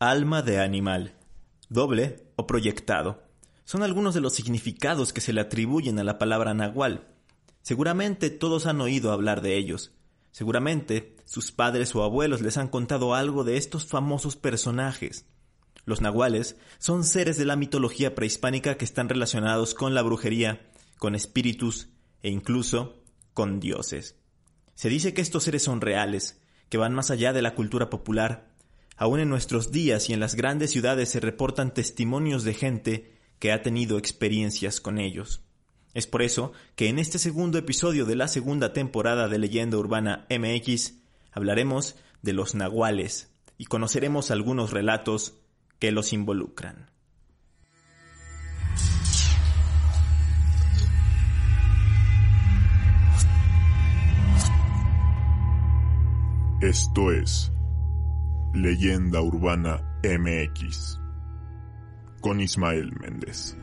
Alma de animal, doble o proyectado. Son algunos de los significados que se le atribuyen a la palabra nahual. Seguramente todos han oído hablar de ellos. Seguramente sus padres o abuelos les han contado algo de estos famosos personajes. Los nahuales son seres de la mitología prehispánica que están relacionados con la brujería, con espíritus e incluso con dioses. Se dice que estos seres son reales, que van más allá de la cultura popular Aún en nuestros días y en las grandes ciudades se reportan testimonios de gente que ha tenido experiencias con ellos. Es por eso que en este segundo episodio de la segunda temporada de Leyenda Urbana MX hablaremos de los nahuales y conoceremos algunos relatos que los involucran. Esto es Leyenda Urbana MX con Ismael Méndez.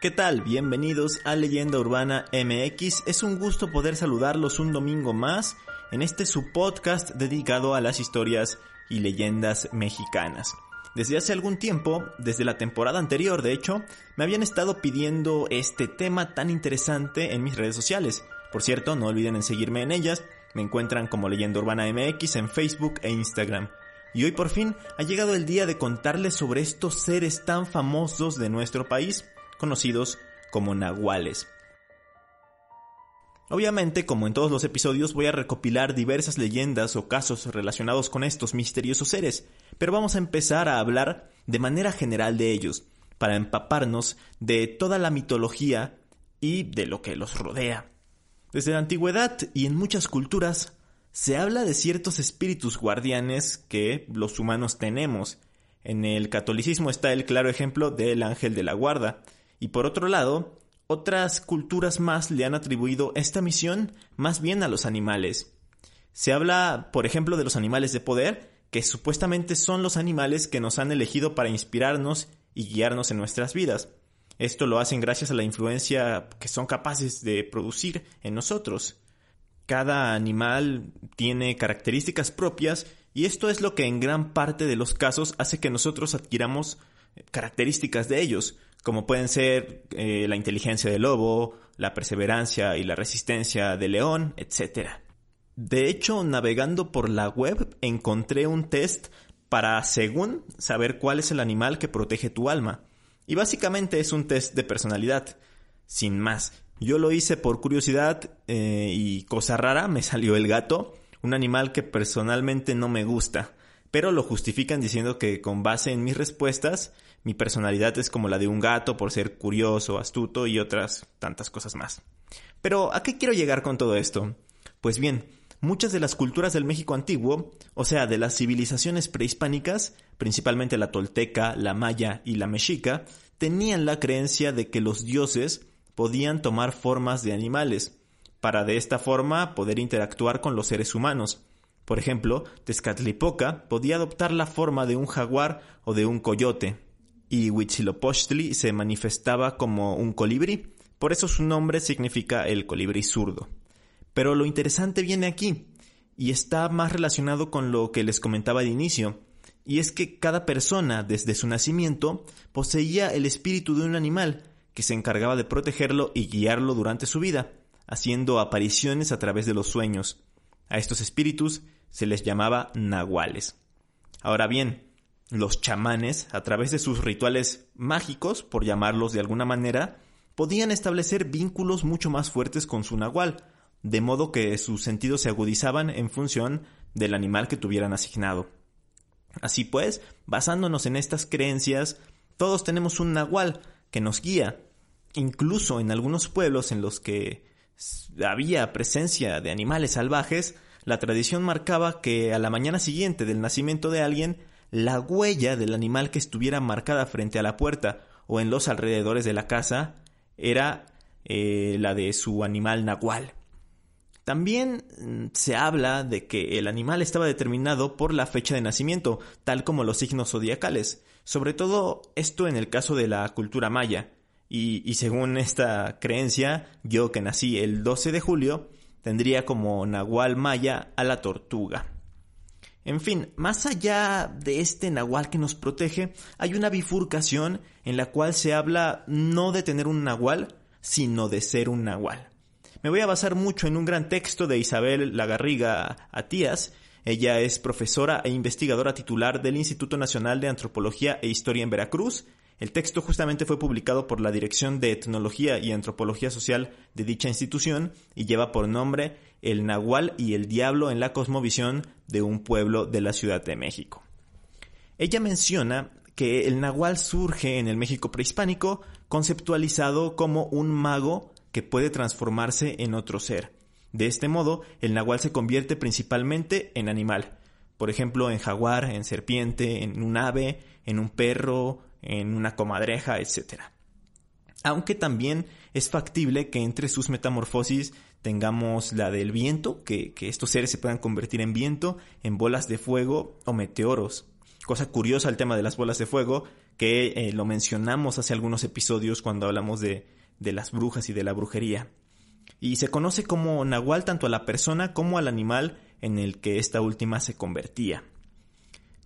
¿Qué tal? Bienvenidos a Leyenda Urbana MX. Es un gusto poder saludarlos un domingo más en este su podcast dedicado a las historias y leyendas mexicanas. Desde hace algún tiempo, desde la temporada anterior de hecho, me habían estado pidiendo este tema tan interesante en mis redes sociales. Por cierto, no olviden en seguirme en ellas, me encuentran como Leyenda Urbana MX en Facebook e Instagram. Y hoy por fin ha llegado el día de contarles sobre estos seres tan famosos de nuestro país, conocidos como nahuales. Obviamente, como en todos los episodios, voy a recopilar diversas leyendas o casos relacionados con estos misteriosos seres, pero vamos a empezar a hablar de manera general de ellos, para empaparnos de toda la mitología y de lo que los rodea. Desde la antigüedad y en muchas culturas, se habla de ciertos espíritus guardianes que los humanos tenemos. En el catolicismo está el claro ejemplo del ángel de la guarda, y por otro lado, otras culturas más le han atribuido esta misión más bien a los animales. Se habla, por ejemplo, de los animales de poder, que supuestamente son los animales que nos han elegido para inspirarnos y guiarnos en nuestras vidas. Esto lo hacen gracias a la influencia que son capaces de producir en nosotros. Cada animal tiene características propias y esto es lo que en gran parte de los casos hace que nosotros adquiramos características de ellos como pueden ser eh, la inteligencia del lobo, la perseverancia y la resistencia del león, etc. De hecho, navegando por la web encontré un test para, según, saber cuál es el animal que protege tu alma. Y básicamente es un test de personalidad, sin más. Yo lo hice por curiosidad eh, y cosa rara, me salió el gato, un animal que personalmente no me gusta, pero lo justifican diciendo que con base en mis respuestas mi personalidad es como la de un gato por ser curioso, astuto y otras tantas cosas más. Pero, ¿a qué quiero llegar con todo esto? Pues bien, muchas de las culturas del México antiguo, o sea, de las civilizaciones prehispánicas, principalmente la tolteca, la maya y la mexica, tenían la creencia de que los dioses podían tomar formas de animales, para de esta forma poder interactuar con los seres humanos. Por ejemplo, Tezcatlipoca podía adoptar la forma de un jaguar o de un coyote, y Huitzilopochtli se manifestaba como un colibrí, por eso su nombre significa el colibrí zurdo. Pero lo interesante viene aquí, y está más relacionado con lo que les comentaba de inicio, y es que cada persona, desde su nacimiento, poseía el espíritu de un animal, que se encargaba de protegerlo y guiarlo durante su vida, haciendo apariciones a través de los sueños. A estos espíritus se les llamaba nahuales. Ahora bien, los chamanes, a través de sus rituales mágicos, por llamarlos de alguna manera, podían establecer vínculos mucho más fuertes con su nahual, de modo que sus sentidos se agudizaban en función del animal que tuvieran asignado. Así pues, basándonos en estas creencias, todos tenemos un nahual que nos guía. Incluso en algunos pueblos en los que había presencia de animales salvajes, la tradición marcaba que a la mañana siguiente del nacimiento de alguien la huella del animal que estuviera marcada frente a la puerta o en los alrededores de la casa era eh, la de su animal nahual. También mm, se habla de que el animal estaba determinado por la fecha de nacimiento, tal como los signos zodiacales, sobre todo esto en el caso de la cultura maya. Y, y según esta creencia, yo que nací el 12 de julio, tendría como nahual maya a la tortuga. En fin, más allá de este nahual que nos protege, hay una bifurcación en la cual se habla no de tener un nahual, sino de ser un nahual. Me voy a basar mucho en un gran texto de Isabel Lagarriga Atías. Ella es profesora e investigadora titular del Instituto Nacional de Antropología e Historia en Veracruz. El texto justamente fue publicado por la Dirección de Etnología y Antropología Social de dicha institución y lleva por nombre El Nahual y el Diablo en la Cosmovisión de un pueblo de la Ciudad de México. Ella menciona que el Nahual surge en el México prehispánico conceptualizado como un mago que puede transformarse en otro ser. De este modo, el nahual se convierte principalmente en animal, por ejemplo, en jaguar, en serpiente, en un ave, en un perro, en una comadreja, etc. Aunque también es factible que entre sus metamorfosis tengamos la del viento, que, estos seres se puedan convertir en viento, en bolas de fuego o meteoros. Cosa curiosa el tema de las bolas de fuego, que eh, lo mencionamos hace algunos episodios cuando hablamos de, de las brujas y de la brujería. Y se conoce como nahual tanto a la persona como al animal en el que esta última se convertía.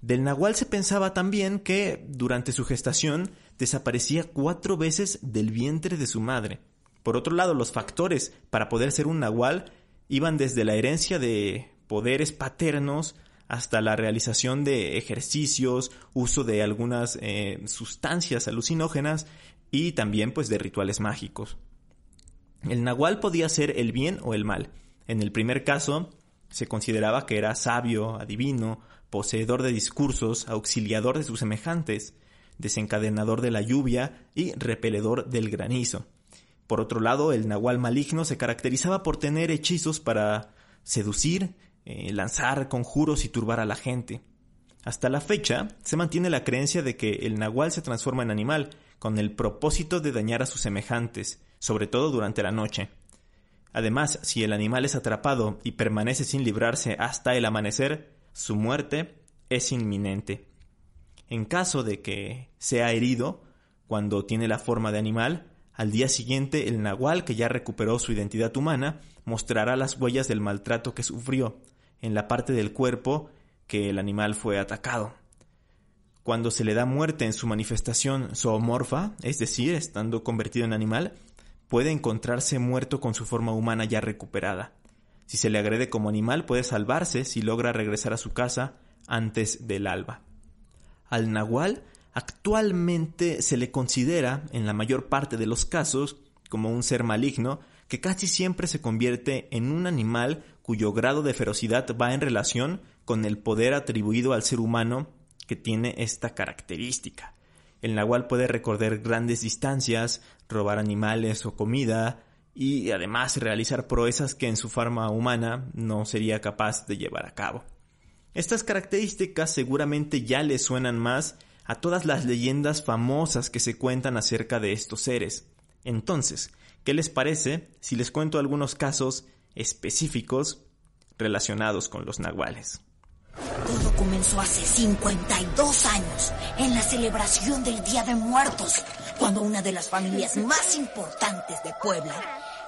Del nahual se pensaba también que, durante su gestación, desaparecía cuatro veces del vientre de su madre. Por otro lado, los factores para poder ser un nahual iban desde la herencia de poderes paternos hasta la realización de ejercicios, uso de algunas eh, sustancias alucinógenas y también pues de rituales mágicos. El nahual podía ser el bien o el mal. En el primer caso, se consideraba que era sabio, adivino, poseedor de discursos, auxiliador de sus semejantes, desencadenador de la lluvia y repeledor del granizo. Por otro lado, el nahual maligno se caracterizaba por tener hechizos para seducir, eh, lanzar conjuros y turbar a la gente. Hasta la fecha, se mantiene la creencia de que el nahual se transforma en animal, con el propósito de dañar a sus semejantes, sobre todo durante la noche. Además, si el animal es atrapado y permanece sin librarse hasta el amanecer, su muerte es inminente. En caso de que sea herido, cuando tiene la forma de animal, al día siguiente el nahual, que ya recuperó su identidad humana, mostrará las huellas del maltrato que sufrió en la parte del cuerpo que el animal fue atacado. Cuando se le da muerte en su manifestación zoomorfa, es decir, estando convertido en animal, puede encontrarse muerto con su forma humana ya recuperada. Si se le agrede como animal, puede salvarse si logra regresar a su casa antes del alba. Al nahual actualmente se le considera, en la mayor parte de los casos, como un ser maligno que casi siempre se convierte en un animal cuyo grado de ferocidad va en relación con el poder atribuido al ser humano que tiene esta característica. El nahual puede recorrer grandes distancias, robar animales o comida y además realizar proezas que en su forma humana no sería capaz de llevar a cabo. Estas características seguramente ya le suenan más a todas las leyendas famosas que se cuentan acerca de estos seres. Entonces, ¿qué les parece si les cuento algunos casos específicos relacionados con los nahuales? Todo comenzó hace 52 años, en la celebración del Día de Muertos, cuando una de las familias más importantes de Puebla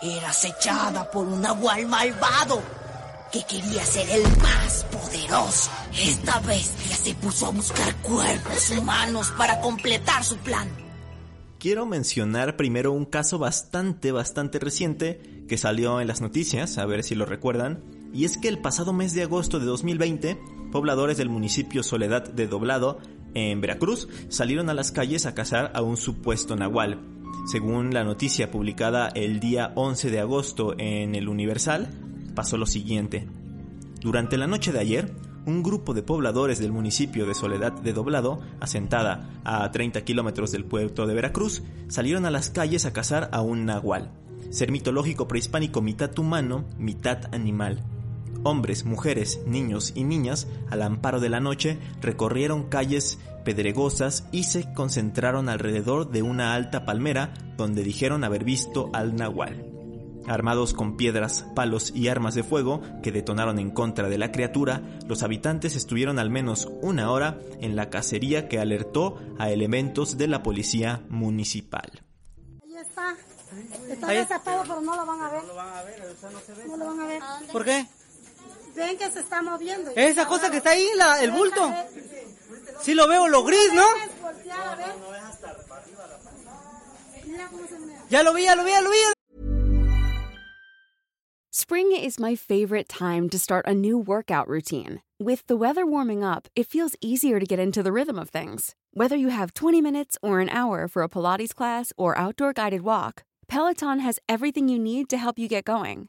era acechada por un nahual malvado que quería ser el más poderoso. Esta bestia se puso a buscar cuerpos humanos para completar su plan. Quiero mencionar primero un caso bastante, bastante reciente que salió en las noticias, a ver si lo recuerdan, y es que el pasado mes de agosto de 2020, pobladores del municipio Soledad de Doblado, en Veracruz, salieron a las calles a cazar a un supuesto nahual. Según la noticia publicada el día 11 de agosto en el Universal, pasó lo siguiente. Durante la noche de ayer, un grupo de pobladores del municipio de Soledad de Doblado, asentada a 30 kilómetros del puerto de Veracruz, salieron a las calles a cazar a un nahual, ser mitológico prehispánico mitad humano, mitad animal. Hombres, mujeres, niños y niñas, al amparo de la noche, recorrieron calles pedregosas y se concentraron alrededor de una alta palmera donde dijeron haber visto al nahual. Armados con piedras, palos y armas de fuego que detonaron en contra de la criatura, los habitantes estuvieron al menos una hora en la cacería que alertó a elementos de la policía municipal. Ahí está. Está desatado, pero no lo van a ver. No lo van a ver, no se ve. No lo van a ver. ¿Por qué? Ven que se está moviendo. Esa cosa que está ahí, la, el bulto. Sí lo veo, lo gris, ¿no? Ya lo vi, ya lo vi, ya lo vi. Spring is my favorite time to start a new workout routine. With the weather warming up, it feels easier to get into the rhythm of things. Whether you have 20 minutes or an hour for a Pilates class or outdoor guided walk, Peloton has everything you need to help you get going.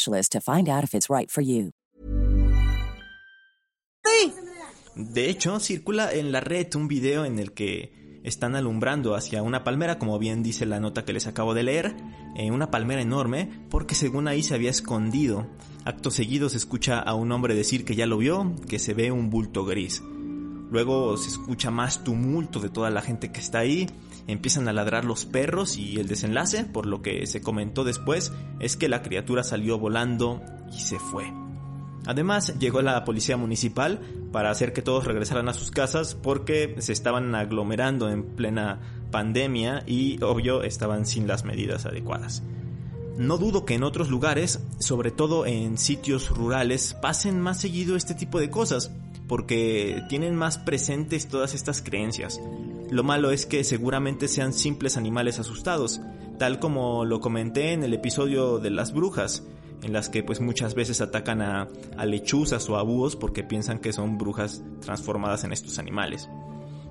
De hecho, circula en la red un video en el que están alumbrando hacia una palmera, como bien dice la nota que les acabo de leer, eh, una palmera enorme, porque según ahí se había escondido. Acto seguido se escucha a un hombre decir que ya lo vio, que se ve un bulto gris. Luego se escucha más tumulto de toda la gente que está ahí, empiezan a ladrar los perros y el desenlace, por lo que se comentó después, es que la criatura salió volando y se fue. Además, llegó la policía municipal para hacer que todos regresaran a sus casas porque se estaban aglomerando en plena pandemia y, obvio, estaban sin las medidas adecuadas. No dudo que en otros lugares, sobre todo en sitios rurales, pasen más seguido este tipo de cosas, porque tienen más presentes todas estas creencias. Lo malo es que seguramente sean simples animales asustados, tal como lo comenté en el episodio de las brujas, en las que pues muchas veces atacan a, lechuzas o a búhos porque piensan que son brujas transformadas en estos animales.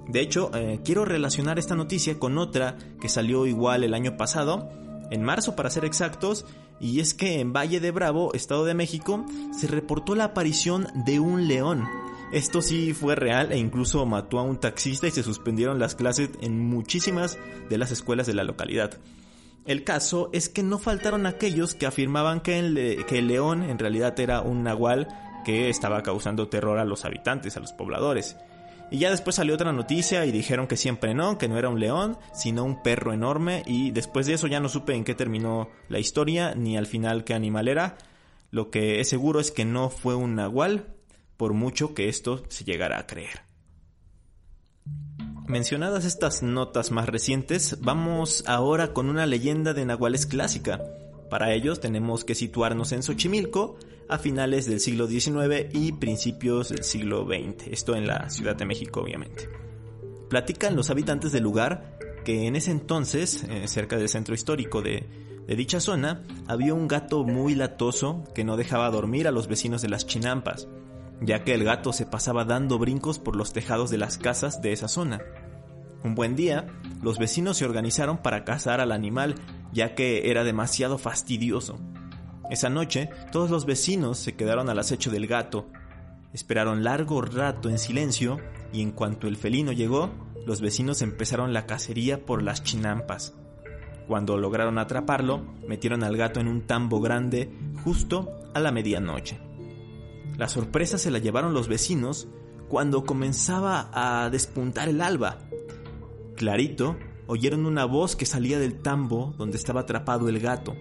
De hecho, eh, quiero relacionar esta noticia con otra que salió igual el año pasado, en marzo para ser exactos, y es que en Valle de Bravo, Estado de México, se reportó la aparición de un león esto sí fue real e incluso mató a un taxista y se suspendieron las clases en muchísimas de las escuelas de la localidad. El caso es que no faltaron aquellos que afirmaban que el, león en realidad era un nahual que estaba causando terror a los habitantes, a los pobladores. Y ya después salió otra noticia y dijeron que siempre no, que no era un león, sino un perro enorme. Y después de eso ya no supe en qué terminó la historia, ni al final qué animal era. Lo que es seguro es que no fue un nahual, por mucho que esto se llegara a creer. Mencionadas estas notas más recientes, vamos ahora con una leyenda de nahuales clásica. Para ellos tenemos que situarnos en Xochimilco a finales del siglo XIX y principios del siglo XX, esto en la Ciudad de México obviamente. Platican los habitantes del lugar que en ese entonces, eh, cerca del centro histórico de, de dicha zona, había un gato muy latoso que no dejaba dormir a los vecinos de las chinampas ya que el gato se pasaba dando brincos por los tejados de las casas de esa zona. Un buen día, los vecinos se organizaron para cazar al animal, ya que era demasiado fastidioso. Esa noche, todos los vecinos se quedaron al acecho del gato. Esperaron largo rato en silencio y en cuanto el felino llegó, los vecinos empezaron la cacería por las chinampas. Cuando lograron atraparlo, metieron al gato en un tambo grande justo a la medianoche. La sorpresa se la llevaron los vecinos cuando comenzaba a despuntar el alba. Clarito oyeron una voz que salía del tambo donde estaba atrapado el gato.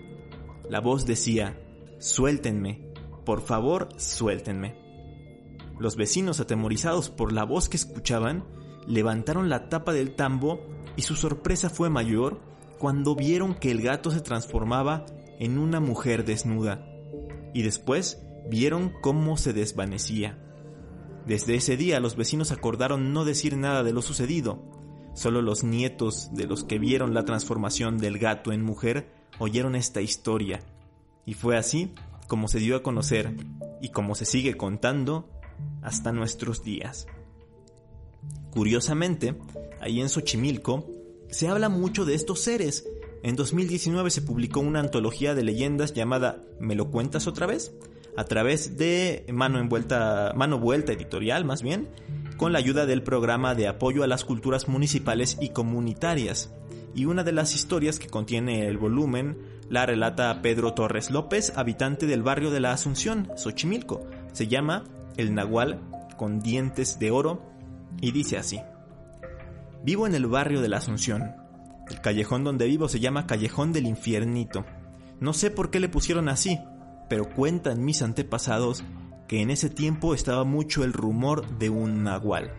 La voz decía, suéltenme, por favor, suéltenme. Los vecinos, atemorizados por la voz que escuchaban, levantaron la tapa del tambo y su sorpresa fue mayor cuando vieron que el gato se transformaba en una mujer desnuda y después vieron cómo se desvanecía. Desde ese día los vecinos acordaron no decir nada de lo sucedido. Solo los nietos de los que vieron la transformación del gato en mujer oyeron esta historia. Y fue así como se dio a conocer y como se sigue contando hasta nuestros días. Curiosamente, ahí en Xochimilco se habla mucho de estos seres. En 2019 se publicó una antología de leyendas llamada ¿Me lo cuentas otra vez? A través de Mano, Envuelta, Mano Vuelta Editorial, más bien, con la ayuda del programa de apoyo a las culturas municipales y comunitarias. Y una de las historias que contiene el volumen la relata Pedro Torres López, habitante del barrio de la Asunción, Xochimilco. Se llama El Nahual con dientes de oro y dice así. Vivo en el barrio de la Asunción. El callejón donde vivo se llama Callejón del Infiernito. No sé por qué le pusieron así, pero cuentan mis antepasados que en ese tiempo estaba mucho el rumor de un nahual.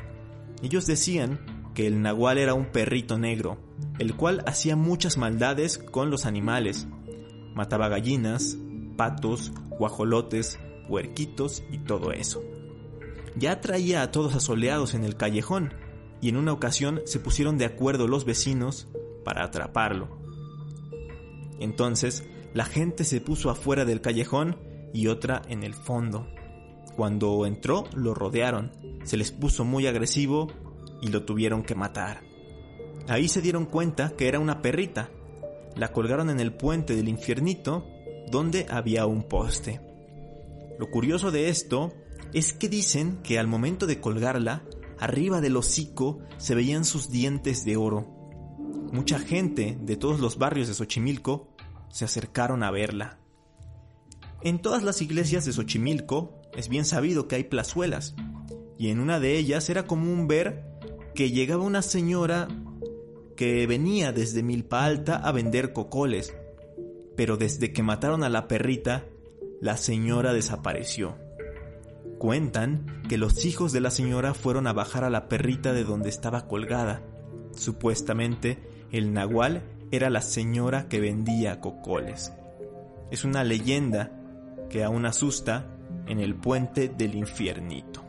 Ellos decían que el nahual era un perrito negro, el cual hacía muchas maldades con los animales. Mataba gallinas, patos, guajolotes, puerquitos y todo eso. Ya traía a todos asoleados en el callejón, y en una ocasión se pusieron de acuerdo los vecinos para atraparlo. Entonces la gente se puso afuera del callejón y otra en el fondo. Cuando entró, lo rodearon, se les puso muy agresivo y lo tuvieron que matar. Ahí se dieron cuenta que era una perrita. La colgaron en el puente del infiernito, donde había un poste. Lo curioso de esto es que dicen que al momento de colgarla, arriba del hocico se veían sus dientes de oro. Mucha gente de todos los barrios de Xochimilco se acercaron a verla. En todas las iglesias de Xochimilco es bien sabido que hay plazuelas, y en una de ellas era común ver que llegaba una señora que venía desde Milpa Alta a vender cocoles, pero desde que mataron a la perrita, la señora desapareció. Cuentan que los hijos de la señora fueron a bajar a la perrita de donde estaba colgada. Supuestamente, el nahual era la señora que vendía cocoles. Es una leyenda que aún asusta en el puente del infiernito.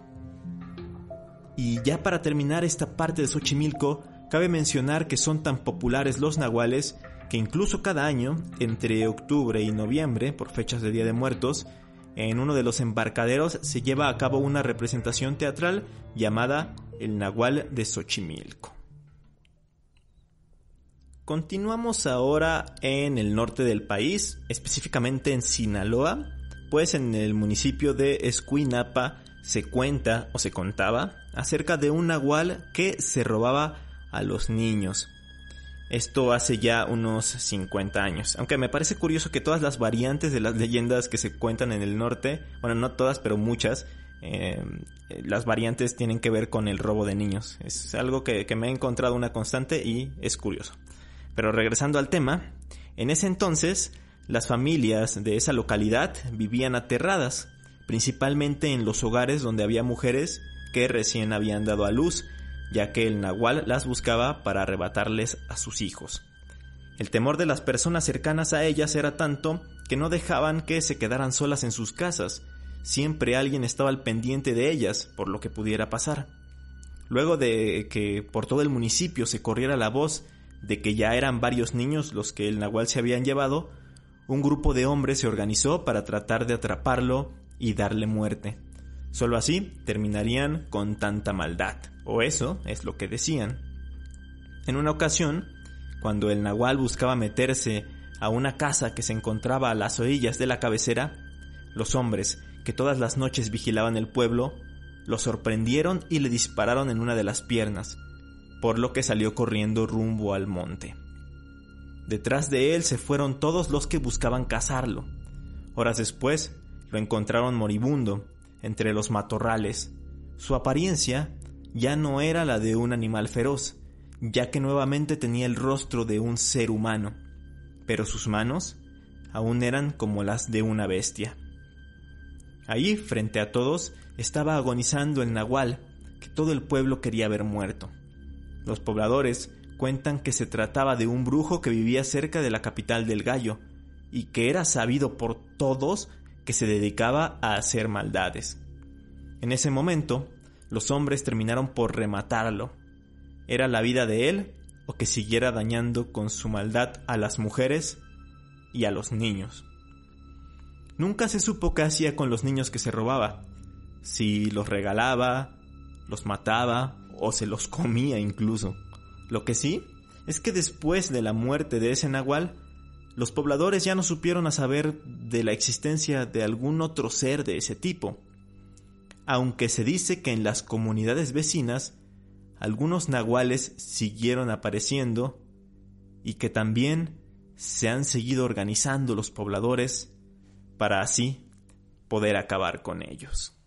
Y ya para terminar esta parte de Xochimilco, cabe mencionar que son tan populares los nahuales que incluso cada año, entre octubre y noviembre, por fechas de Día de Muertos, en uno de los embarcaderos se lleva a cabo una representación teatral llamada El Nahual de Xochimilco. Continuamos ahora en el norte del país, específicamente en Sinaloa, pues en el municipio de Escuinapa se cuenta o se contaba acerca de un nahual que se robaba a los niños. Esto hace ya unos 50 años. Aunque me parece curioso que todas las variantes de las leyendas que se cuentan en el norte, bueno, no todas, pero muchas, eh, las variantes tienen que ver con el robo de niños. Es algo que me he encontrado una constante y es curioso. Pero regresando al tema, en ese entonces las familias de esa localidad vivían aterradas, principalmente en los hogares donde había mujeres que recién habían dado a luz, ya que el nahual las buscaba para arrebatarles a sus hijos. El temor de las personas cercanas a ellas era tanto que no dejaban que se quedaran solas en sus casas, siempre alguien estaba al pendiente de ellas por lo que pudiera pasar. Luego de que por todo el municipio se corriera la voz de que ya eran varios niños los que el nahual se habían llevado, un grupo de hombres se organizó para tratar de atraparlo y darle muerte. Solo así terminarían con tanta maldad, o eso es lo que decían. En una ocasión, cuando el nahual buscaba meterse a una casa que se encontraba a las orillas de la cabecera, los hombres, que todas las noches vigilaban el pueblo, lo sorprendieron y le dispararon en una de las piernas, por lo que salió corriendo rumbo al monte. Detrás de él se fueron todos los que buscaban cazarlo. Horas después lo encontraron moribundo entre los matorrales. Su apariencia ya no era la de un animal feroz, ya que nuevamente tenía el rostro de un ser humano, pero sus manos aún eran como las de una bestia. Ahí, frente a todos, estaba agonizando el nahual, que todo el pueblo quería ver muerto. Los pobladores cuentan que se trataba de un brujo que vivía cerca de la capital del Gallo y que era sabido por todos que se dedicaba a hacer maldades. En ese momento, los hombres terminaron por rematarlo. Era la vida de él o que siguiera dañando con su maldad a las mujeres y a los niños. Nunca se supo qué hacía con los niños que se robaba, si los regalaba, los mataba o se los comía incluso. Lo que sí es que después de la muerte de ese nahual, los pobladores ya no supieron saber de la existencia de algún otro ser de ese tipo, aunque se dice que en las comunidades vecinas algunos nahuales siguieron apareciendo y que también se han seguido organizando los pobladores para así poder acabar con ellos.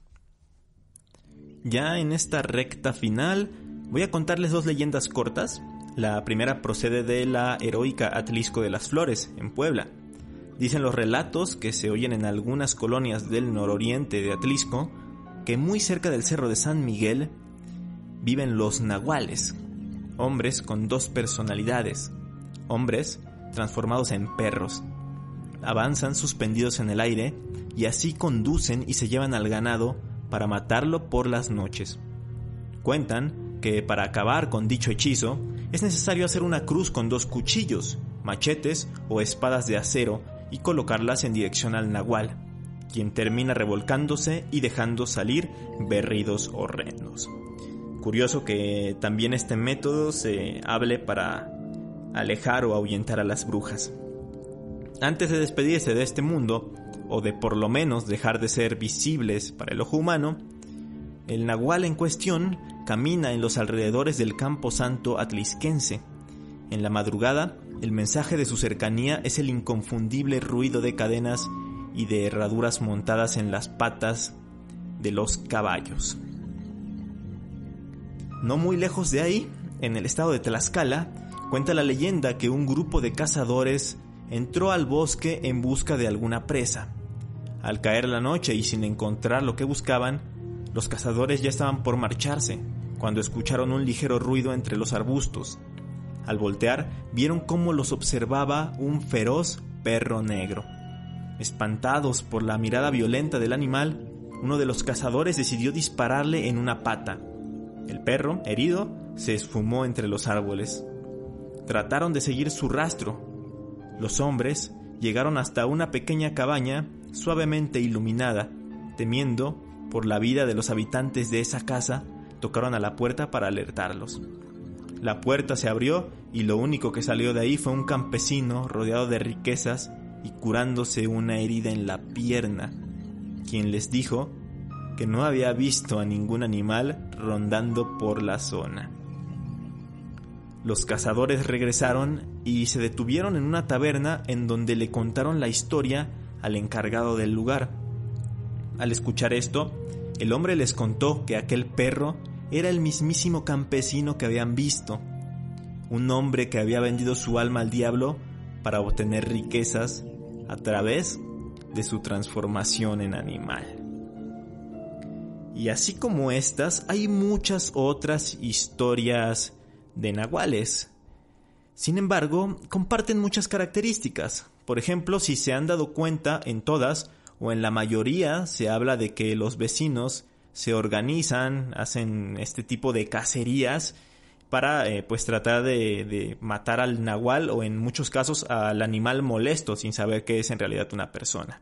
Ya en esta recta final voy a contarles dos leyendas cortas. La primera procede de la heroica Atlisco de las Flores, en Puebla. Dicen los relatos que se oyen en algunas colonias del nororiente de Atlisco que muy cerca del cerro de San Miguel viven los nahuales, hombres con dos personalidades, hombres transformados en perros. Avanzan suspendidos en el aire y así conducen y se llevan al ganado para matarlo por las noches. Cuentan que para acabar con dicho hechizo es necesario hacer una cruz con dos cuchillos, machetes o espadas de acero y colocarlas en dirección al nahual, quien termina revolcándose y dejando salir berridos horrendos. Curioso que también este método se hable para alejar o ahuyentar a las brujas. Antes de despedirse de este mundo, o de por lo menos dejar de ser visibles para el ojo humano, el nahual en cuestión camina en los alrededores del campo santo atlisquense. En la madrugada, el mensaje de su cercanía es el inconfundible ruido de cadenas y de herraduras montadas en las patas de los caballos. No muy lejos de ahí, en el estado de Tlaxcala, cuenta la leyenda que un grupo de cazadores entró al bosque en busca de alguna presa. Al caer la noche y sin encontrar lo que buscaban, los cazadores ya estaban por marcharse, cuando escucharon un ligero ruido entre los arbustos. Al voltear, vieron cómo los observaba un feroz perro negro. Espantados por la mirada violenta del animal, uno de los cazadores decidió dispararle en una pata. El perro, herido, se esfumó entre los árboles. Trataron de seguir su rastro, los hombres llegaron hasta una pequeña cabaña suavemente iluminada, temiendo por la vida de los habitantes de esa casa, tocaron a la puerta para alertarlos. La puerta se abrió y lo único que salió de ahí fue un campesino rodeado de riquezas y curándose una herida en la pierna, quien les dijo que no había visto a ningún animal rondando por la zona. Los cazadores regresaron y se detuvieron en una taberna en donde le contaron la historia al encargado del lugar. Al escuchar esto, el hombre les contó que aquel perro era el mismísimo campesino que habían visto, un hombre que había vendido su alma al diablo para obtener riquezas a través de su transformación en animal. Y así como estas, hay muchas otras historias de nahuales. Sin embargo, comparten muchas características. Por ejemplo, si se han dado cuenta, en todas o en la mayoría se habla de que los vecinos se organizan, hacen este tipo de cacerías para eh, pues tratar de, de, matar al nahual o en muchos casos al animal molesto sin saber que es en realidad una persona.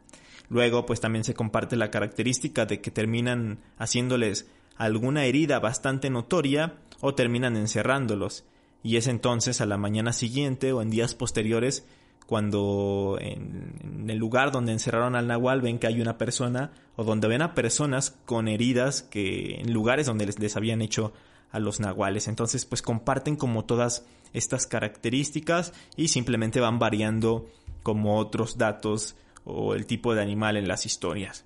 Luego pues también se comparte la característica de que terminan haciéndoles alguna herida bastante notoria o terminan encerrándolos. Y es entonces a la mañana siguiente o en días posteriores cuando en, el lugar donde encerraron al nahual ven que hay una persona o donde ven a personas con heridas que en lugares donde les, les habían hecho a los nahuales. Entonces pues comparten como todas estas características y simplemente van variando como otros datos o el tipo de animal en las historias.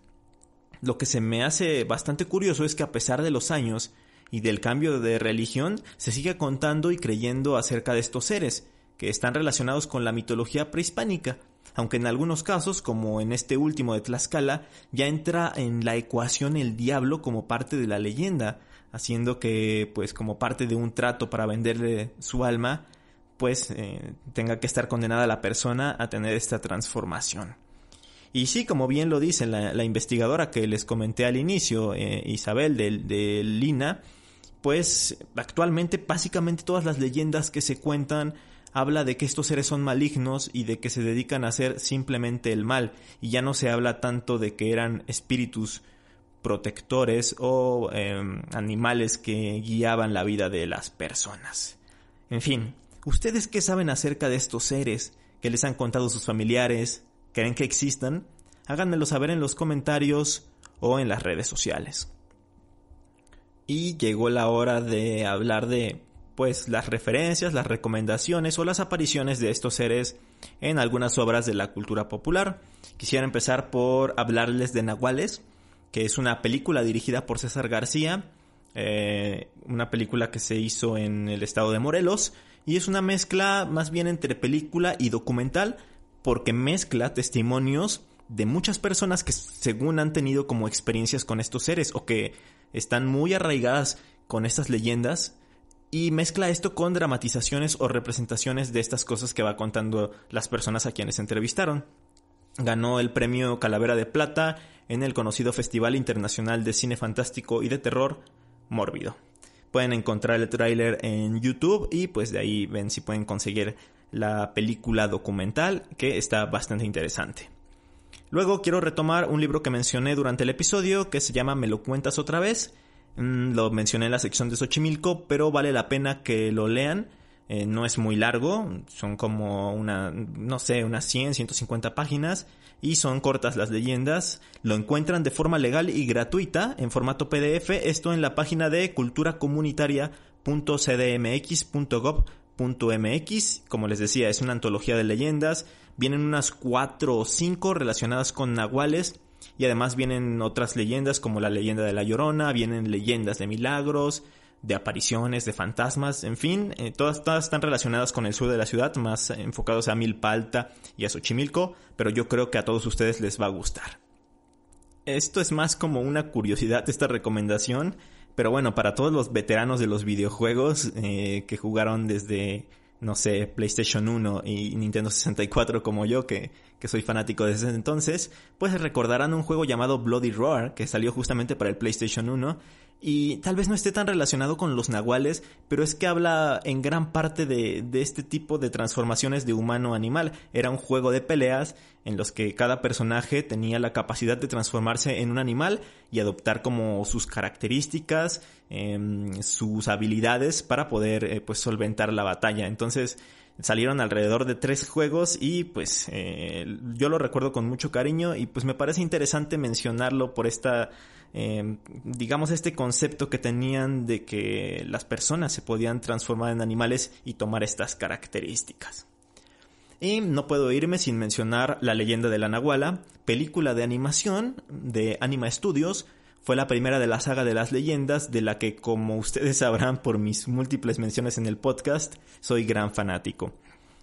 Lo que se me hace bastante curioso es que a pesar de los años y del cambio de religión, se sigue contando y creyendo acerca de estos seres, que están relacionados con la mitología prehispánica, aunque en algunos casos, como en este último de Tlaxcala, ya entra en la ecuación el diablo como parte de la leyenda, haciendo que, pues como parte de un trato para venderle su alma, pues eh, tenga que estar condenada la persona a tener esta transformación. Y sí, como bien lo dice la, investigadora que les comenté al inicio, eh, Isabel de, de Lina, pues actualmente básicamente todas las leyendas que se cuentan habla de que estos seres son malignos y de que se dedican a hacer simplemente el mal, y ya no se habla tanto de que eran espíritus protectores o em, animales que guiaban la vida de las personas. En fin, ¿ustedes qué saben acerca de estos seres? que les han contado sus familiares? ¿Creen que existan? Háganmelo saber en los comentarios o en las redes sociales. Y llegó la hora de hablar de pues las referencias, las recomendaciones o las apariciones de estos seres en algunas obras de la cultura popular. Quisiera empezar por hablarles de Nahuales, que es una película dirigida por César García, eh, una película que se hizo en el estado de Morelos, y es una mezcla más bien entre película y documental, porque mezcla testimonios de muchas personas que según han tenido como experiencias con estos seres o que están muy arraigadas con estas leyendas y mezcla esto con dramatizaciones o representaciones de estas cosas que va contando las personas a quienes entrevistaron. Ganó el premio Calavera de Plata en el conocido Festival Internacional de Cine Fantástico y de Terror Mórbido. Pueden encontrar el tráiler en YouTube y pues de ahí ven si pueden conseguir la película documental que está bastante interesante. Luego quiero retomar un libro que mencioné durante el episodio que se llama Me lo cuentas otra vez Mm, lo mencioné en la sección de Xochimilco, pero vale la pena que lo lean. Eh, no es muy largo, son como una, no sé, unas 100, 150 páginas y son cortas las leyendas. Lo encuentran de forma legal y gratuita en formato PDF, esto en la página de culturacomunitaria.cdmx.gov.mx. Como les decía, es una antología de leyendas. Vienen unas 4 o 5 relacionadas con nahuales y además vienen otras leyendas como la leyenda de la Llorona, vienen leyendas de milagros, de apariciones, de fantasmas, en fin, eh, todas, todas están relacionadas con el sur de la ciudad, más enfocados a Milpa Alta y a Xochimilco, pero yo creo que a todos ustedes les va a gustar. Esto es más como una curiosidad esta recomendación, pero bueno, para todos los veteranos de los videojuegos eh, que jugaron desde no sé, PlayStation 1 y Nintendo 64 como yo, que, que soy fanático desde entonces, pues recordarán un juego llamado Bloody Roar, que salió justamente para el PlayStation 1 y tal vez no esté tan relacionado con los nahuales, pero es que habla en gran parte de, de este tipo de transformaciones de humano a animal. Era un juego de peleas en los que cada personaje tenía la capacidad de transformarse en un animal y adoptar como sus características, em, sus habilidades para poder eh, pues solventar la batalla. Entonces salieron alrededor de tres juegos y pues eh, yo lo recuerdo con mucho cariño y pues me parece interesante mencionarlo por esta em, digamos este concepto que tenían de que las personas se podían transformar en animales y tomar estas características. Y no puedo irme sin mencionar La leyenda de la Nahuala, película de animación de Anima Studios. Fue la primera de la saga de las leyendas, de la que, como ustedes sabrán por mis múltiples menciones en el podcast, soy gran fanático.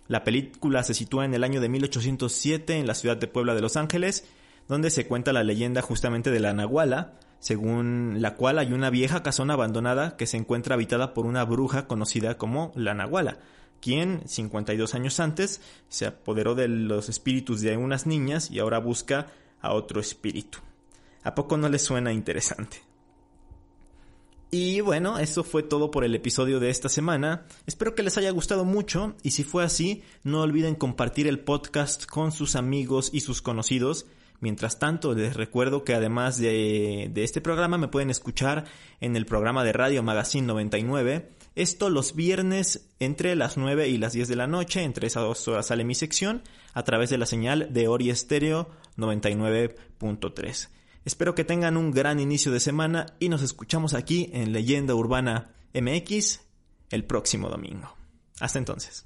La película se sitúa en el año de 1807 en la ciudad de Puebla de Los Ángeles, donde se cuenta la leyenda justamente de la Nahuala, según la cual hay una vieja casona abandonada que se encuentra habitada por una bruja conocida como la Nahuala, quien 52 años antes se apoderó de los espíritus de unas niñas y ahora busca a otro espíritu. ¿A poco no les suena interesante? Y bueno, eso fue todo por el episodio de esta semana. Espero que les haya gustado mucho y si fue así, no olviden compartir el podcast con sus amigos y sus conocidos. Mientras tanto, les recuerdo que además de, este programa me pueden escuchar en el programa de Radio Magazine 99 esto los viernes entre las 9 y las 10 de la noche, entre esas dos horas sale mi sección, a través de la señal de Ori Estéreo 99.3. Espero que tengan un gran inicio de semana y nos escuchamos aquí en Leyenda Urbana MX el próximo domingo. Hasta entonces.